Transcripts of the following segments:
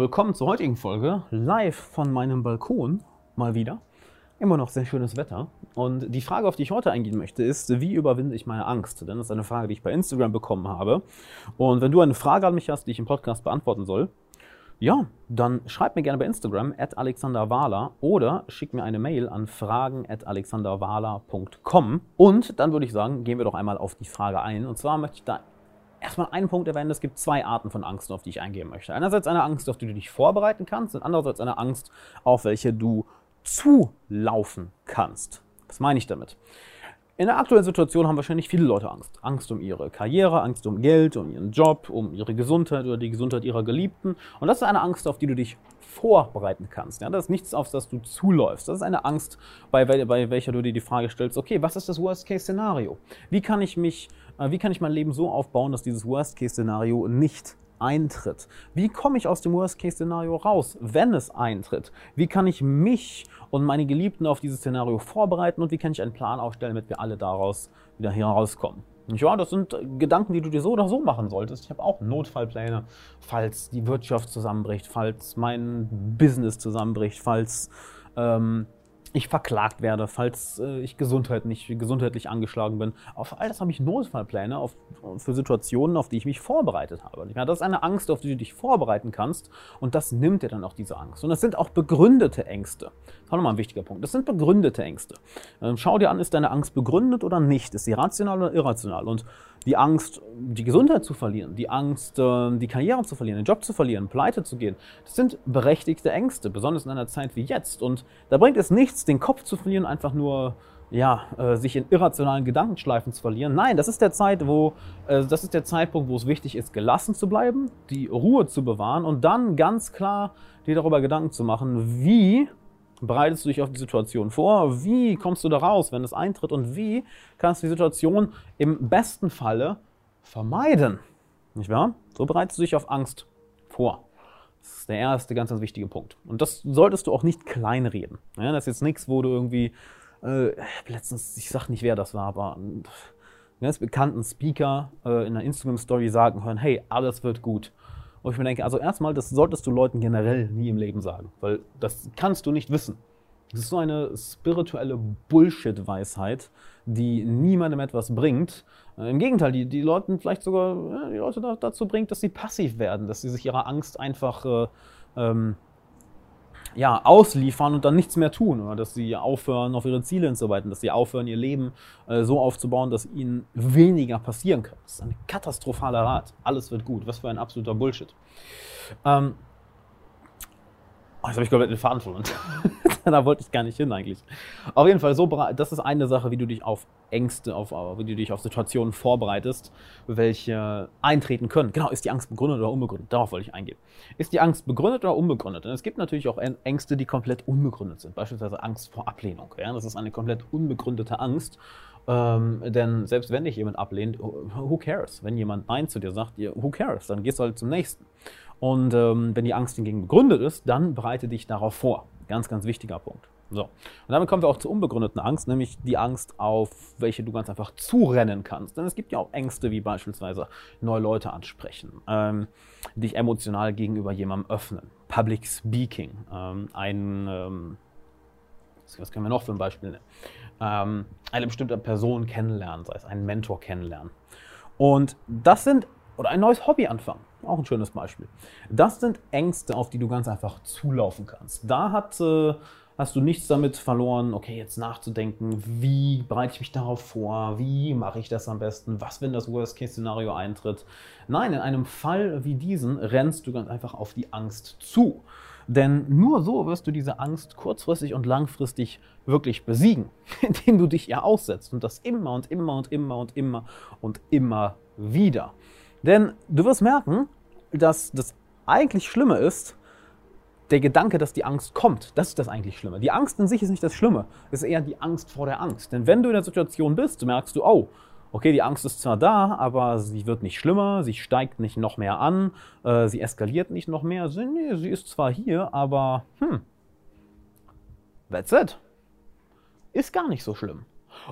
willkommen zur heutigen Folge. Live von meinem Balkon, mal wieder. Immer noch sehr schönes Wetter. Und die Frage, auf die ich heute eingehen möchte, ist, wie überwinde ich meine Angst? Denn das ist eine Frage, die ich bei Instagram bekommen habe. Und wenn du eine Frage an mich hast, die ich im Podcast beantworten soll, ja, dann schreib mir gerne bei Instagram at alexanderwahler oder schick mir eine Mail an fragen at alexanderwahler.com. Und dann würde ich sagen, gehen wir doch einmal auf die Frage ein. Und zwar möchte ich da erstmal einen Punkt erwähnen, es gibt zwei Arten von Angst, auf die ich eingehen möchte. Einerseits eine Angst, auf die du dich vorbereiten kannst und andererseits eine Angst, auf welche du zulaufen kannst. Was meine ich damit? In der aktuellen Situation haben wahrscheinlich viele Leute Angst. Angst um ihre Karriere, Angst um Geld, um ihren Job, um ihre Gesundheit oder die Gesundheit ihrer Geliebten. Und das ist eine Angst, auf die du dich vorbereiten kannst. Ja, das ist nichts, auf das du zuläufst. Das ist eine Angst, bei, bei welcher du dir die Frage stellst, okay, was ist das Worst-Case-Szenario? Wie kann ich äh, wie kann ich mein Leben so aufbauen, dass dieses Worst-Case-Szenario nicht eintritt. Wie komme ich aus dem Worst-Case-Szenario raus, wenn es eintritt? Wie kann ich mich und meine Geliebten auf dieses Szenario vorbereiten und wie kann ich einen Plan aufstellen, damit wir alle daraus wieder herauskommen? Ja, das sind Gedanken, die du dir so oder so machen solltest. Ich habe auch Notfallpläne, falls die Wirtschaft zusammenbricht, falls mein Business zusammenbricht, falls ähm, ich verklagt werde, falls äh, ich Gesundheit nicht, gesundheitlich angeschlagen bin. Auf all das habe ich Notfallpläne auf, für Situationen, auf die ich mich vorbereitet habe. Ja, das ist eine Angst, auf die du dich vorbereiten kannst und das nimmt dir dann auch diese Angst. Und das sind auch begründete Ängste. Das ist auch nochmal ein wichtiger Punkt. Das sind begründete Ängste. Ähm, schau dir an, ist deine Angst begründet oder nicht? Ist sie rational oder irrational? Und die Angst, die Gesundheit zu verlieren, die Angst, äh, die Karriere zu verlieren, den Job zu verlieren, pleite zu gehen, das sind berechtigte Ängste, besonders in einer Zeit wie jetzt. Und da bringt es nichts, den Kopf zu verlieren, einfach nur ja, äh, sich in irrationalen Gedankenschleifen zu verlieren. Nein, das ist der Zeit, wo äh, das ist der Zeitpunkt, wo es wichtig ist, gelassen zu bleiben, die Ruhe zu bewahren und dann ganz klar dir darüber Gedanken zu machen, wie bereitest du dich auf die Situation vor? Wie kommst du da raus, wenn es eintritt? Und wie kannst du die Situation im besten Falle vermeiden? Nicht wahr? So bereitest du dich auf Angst vor. Das ist der erste ganz, ganz wichtige Punkt. Und das solltest du auch nicht kleinreden. Ja, das ist jetzt nichts, wo du irgendwie, äh, letztens, ich sag nicht, wer das war, aber einen ganz bekannten Speaker äh, in einer Instagram-Story sagen hören, hey, alles wird gut. Wo ich mir denke, also erstmal, das solltest du Leuten generell nie im Leben sagen, weil das kannst du nicht wissen. Das ist so eine spirituelle Bullshit-Weisheit, die niemandem etwas bringt. Im Gegenteil, die, die Leuten vielleicht sogar die Leute da, dazu bringt, dass sie passiv werden, dass sie sich ihrer Angst einfach äh, ähm, ja, ausliefern und dann nichts mehr tun oder dass sie aufhören, auf ihre Ziele hinzuarbeiten, dass sie aufhören, ihr Leben äh, so aufzubauen, dass ihnen weniger passieren kann. Das ist ein katastrophaler Rat. Alles wird gut. Was für ein absoluter Bullshit. Ähm, oh, jetzt habe ich komplett den Faden verloren. da wollte ich gar nicht hin eigentlich. Auf jeden Fall, so, das ist eine Sache, wie du dich auf Ängste, auf, wie du dich auf Situationen vorbereitest, welche eintreten können. Genau, ist die Angst begründet oder unbegründet? Darauf wollte ich eingehen. Ist die Angst begründet oder unbegründet? Und es gibt natürlich auch Ängste, die komplett unbegründet sind. Beispielsweise Angst vor Ablehnung. Ja? Das ist eine komplett unbegründete Angst. Ähm, denn selbst wenn dich jemand ablehnt, who cares? Wenn jemand Nein zu dir sagt, who cares? Dann gehst du halt zum nächsten. Und ähm, wenn die Angst hingegen begründet ist, dann bereite dich darauf vor. Ganz, ganz wichtiger Punkt. So. Und damit kommen wir auch zur unbegründeten Angst, nämlich die Angst, auf welche du ganz einfach zurennen kannst. Denn es gibt ja auch Ängste, wie beispielsweise neue Leute ansprechen, ähm, dich emotional gegenüber jemandem öffnen, Public Speaking, ähm, ein, ähm, was können wir noch für ein Beispiel nennen, ähm, eine bestimmte Person kennenlernen, sei es einen Mentor kennenlernen. Und das sind, oder ein neues Hobby anfangen. Auch ein schönes Beispiel. Das sind Ängste, auf die du ganz einfach zulaufen kannst. Da hat, äh, hast du nichts damit verloren, okay, jetzt nachzudenken, wie bereite ich mich darauf vor, wie mache ich das am besten, was, wenn das Worst-Case-Szenario eintritt. Nein, in einem Fall wie diesen rennst du ganz einfach auf die Angst zu. Denn nur so wirst du diese Angst kurzfristig und langfristig wirklich besiegen, indem du dich ihr aussetzt und das immer und immer und immer und immer und immer wieder. Denn du wirst merken, dass das eigentlich Schlimme ist, der Gedanke, dass die Angst kommt, das ist das eigentlich Schlimme. Die Angst in sich ist nicht das Schlimme, es ist eher die Angst vor der Angst. Denn wenn du in der Situation bist, merkst du, oh, okay, die Angst ist zwar da, aber sie wird nicht schlimmer, sie steigt nicht noch mehr an, äh, sie eskaliert nicht noch mehr. Sie, nee, sie ist zwar hier, aber hm, that's it. Ist gar nicht so schlimm.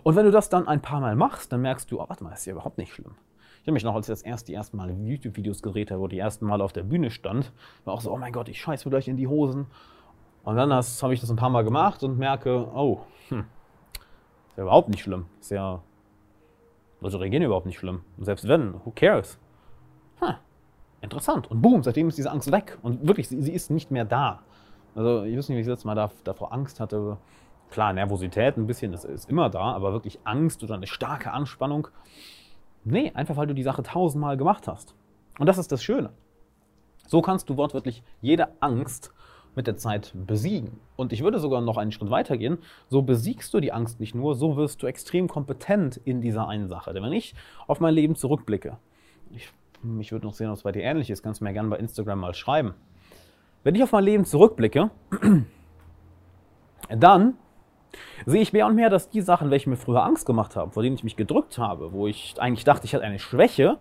Und wenn du das dann ein paar Mal machst, dann merkst du, oh, warte mal, ist ja überhaupt nicht schlimm habe mich noch, als ich das erst die ersten Mal YouTube-Videos gedreht habe, wo die ersten Mal auf der Bühne stand, war auch so, oh mein Gott, ich scheiße mir gleich in die Hosen. Und dann habe ich das ein paar Mal gemacht und merke, oh, hm, ist ja überhaupt nicht schlimm. Ist ja, Leute reagieren überhaupt nicht schlimm. Und selbst wenn, who cares? Hm, interessant. Und boom, seitdem ist diese Angst weg. Und wirklich, sie, sie ist nicht mehr da. Also ich weiß nicht, wie ich das letzte Mal da, davor Angst hatte. Klar, Nervosität ein bisschen, das ist immer da, aber wirklich Angst oder eine starke Anspannung. Nee, einfach weil du die Sache tausendmal gemacht hast. Und das ist das Schöne. So kannst du wortwörtlich jede Angst mit der Zeit besiegen. Und ich würde sogar noch einen Schritt weiter gehen. So besiegst du die Angst nicht nur, so wirst du extrem kompetent in dieser einen Sache. Denn wenn ich auf mein Leben zurückblicke, ich, ich würde noch sehen, ob es bei dir ähnlich ist, kannst du mir gerne bei Instagram mal schreiben. Wenn ich auf mein Leben zurückblicke, dann sehe ich mehr und mehr, dass die Sachen, welche mir früher Angst gemacht haben, vor denen ich mich gedrückt habe, wo ich eigentlich dachte, ich hatte eine Schwäche,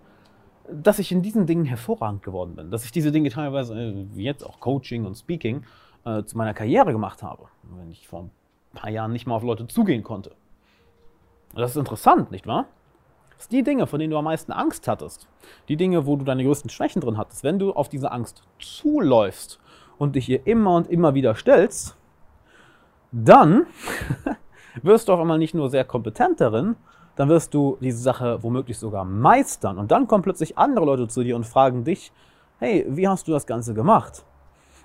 dass ich in diesen Dingen hervorragend geworden bin. Dass ich diese Dinge teilweise, äh, wie jetzt auch Coaching und Speaking, äh, zu meiner Karriere gemacht habe. Wenn ich vor ein paar Jahren nicht mal auf Leute zugehen konnte. das ist interessant, nicht wahr? Das die Dinge, von denen du am meisten Angst hattest, die Dinge, wo du deine größten Schwächen drin hattest, wenn du auf diese Angst zuläufst und dich ihr immer und immer wieder stellst, dann wirst du auf einmal nicht nur sehr kompetent darin, dann wirst du diese Sache womöglich sogar meistern. Und dann kommen plötzlich andere Leute zu dir und fragen dich, hey, wie hast du das Ganze gemacht?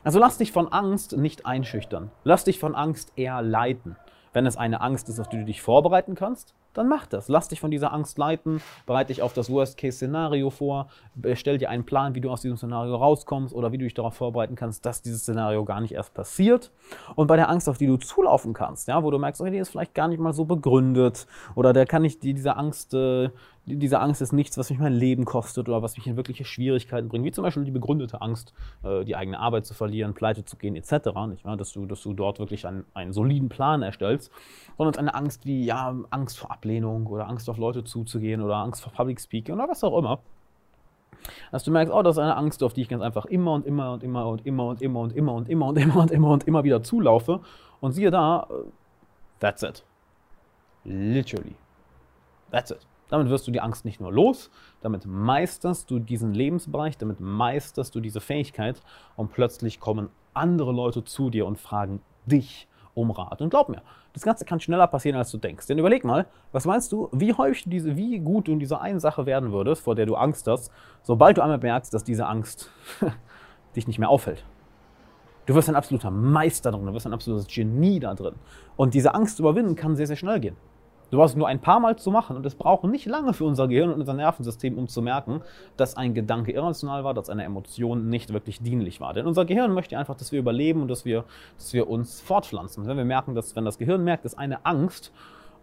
Also lass dich von Angst nicht einschüchtern. Lass dich von Angst eher leiten. Wenn es eine Angst ist, auf die du dich vorbereiten kannst, dann mach das. Lass dich von dieser Angst leiten, bereite dich auf das Worst-Case-Szenario vor, stell dir einen Plan, wie du aus diesem Szenario rauskommst oder wie du dich darauf vorbereiten kannst, dass dieses Szenario gar nicht erst passiert. Und bei der Angst, auf die du zulaufen kannst, ja, wo du merkst, okay, die ist vielleicht gar nicht mal so begründet oder der kann ich diese Angst äh, diese Angst ist nichts, was mich mein Leben kostet oder was mich in wirkliche Schwierigkeiten bringt, wie zum Beispiel die begründete Angst, äh, die eigene Arbeit zu verlieren, pleite zu gehen, etc., nicht wahr? Dass, du, dass du dort wirklich einen, einen soliden Plan erstellst, sondern eine Angst wie ja, Angst vor Ablehnung oder Angst auf Leute zuzugehen oder Angst vor Public Speaking oder was auch immer. Dass du merkst, oh, das ist eine Angst, auf die ich ganz einfach immer und immer und immer und immer und immer und immer und immer und immer und immer und immer wieder zulaufe. Und siehe da, that's it. Literally. That's it. Damit wirst du die Angst nicht nur los, damit meisterst du diesen Lebensbereich, damit meisterst du diese Fähigkeit und plötzlich kommen andere Leute zu dir und fragen dich um Rat. Und glaub mir, das Ganze kann schneller passieren, als du denkst. Denn überleg mal, was meinst du, wie häufig diese, wie gut du in dieser einen Sache werden würdest, vor der du Angst hast, sobald du einmal merkst, dass diese Angst dich nicht mehr auffällt. Du wirst ein absoluter Meister drin, du wirst ein absolutes Genie da drin. Und diese Angst überwinden kann sehr, sehr schnell gehen. Du brauchst nur ein paar Mal zu machen und es braucht nicht lange für unser Gehirn und unser Nervensystem, um zu merken, dass ein Gedanke irrational war, dass eine Emotion nicht wirklich dienlich war. Denn unser Gehirn möchte einfach, dass wir überleben und dass wir, dass wir uns fortpflanzen. wenn wir merken, dass wenn das Gehirn merkt, dass eine Angst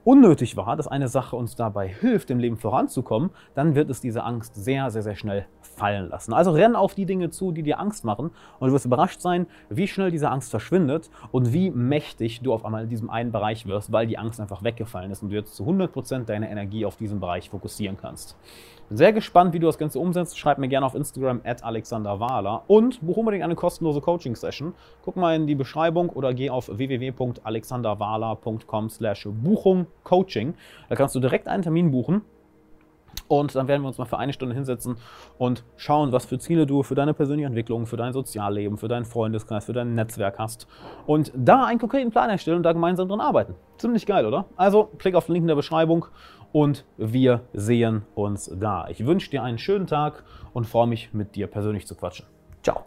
unnötig war, dass eine Sache uns dabei hilft, im Leben voranzukommen, dann wird es diese Angst sehr, sehr, sehr schnell fallen lassen. Also renn auf die Dinge zu, die dir Angst machen und du wirst überrascht sein, wie schnell diese Angst verschwindet und wie mächtig du auf einmal in diesem einen Bereich wirst, weil die Angst einfach weggefallen ist und du jetzt zu 100% deine Energie auf diesen Bereich fokussieren kannst. Bin sehr gespannt, wie du das Ganze umsetzt. Schreib mir gerne auf Instagram at Alexander Wahler und buch unbedingt eine kostenlose Coaching-Session. Guck mal in die Beschreibung oder geh auf www.alexanderwahler.com slash Buchung Coaching. Da kannst du direkt einen Termin buchen. Und dann werden wir uns mal für eine Stunde hinsetzen und schauen, was für Ziele du für deine persönliche Entwicklung, für dein Sozialleben, für deinen Freundeskreis, für dein Netzwerk hast. Und da einen konkreten Plan erstellen und da gemeinsam dran arbeiten. Ziemlich geil, oder? Also klick auf den Link in der Beschreibung und wir sehen uns da. Ich wünsche dir einen schönen Tag und freue mich, mit dir persönlich zu quatschen. Ciao.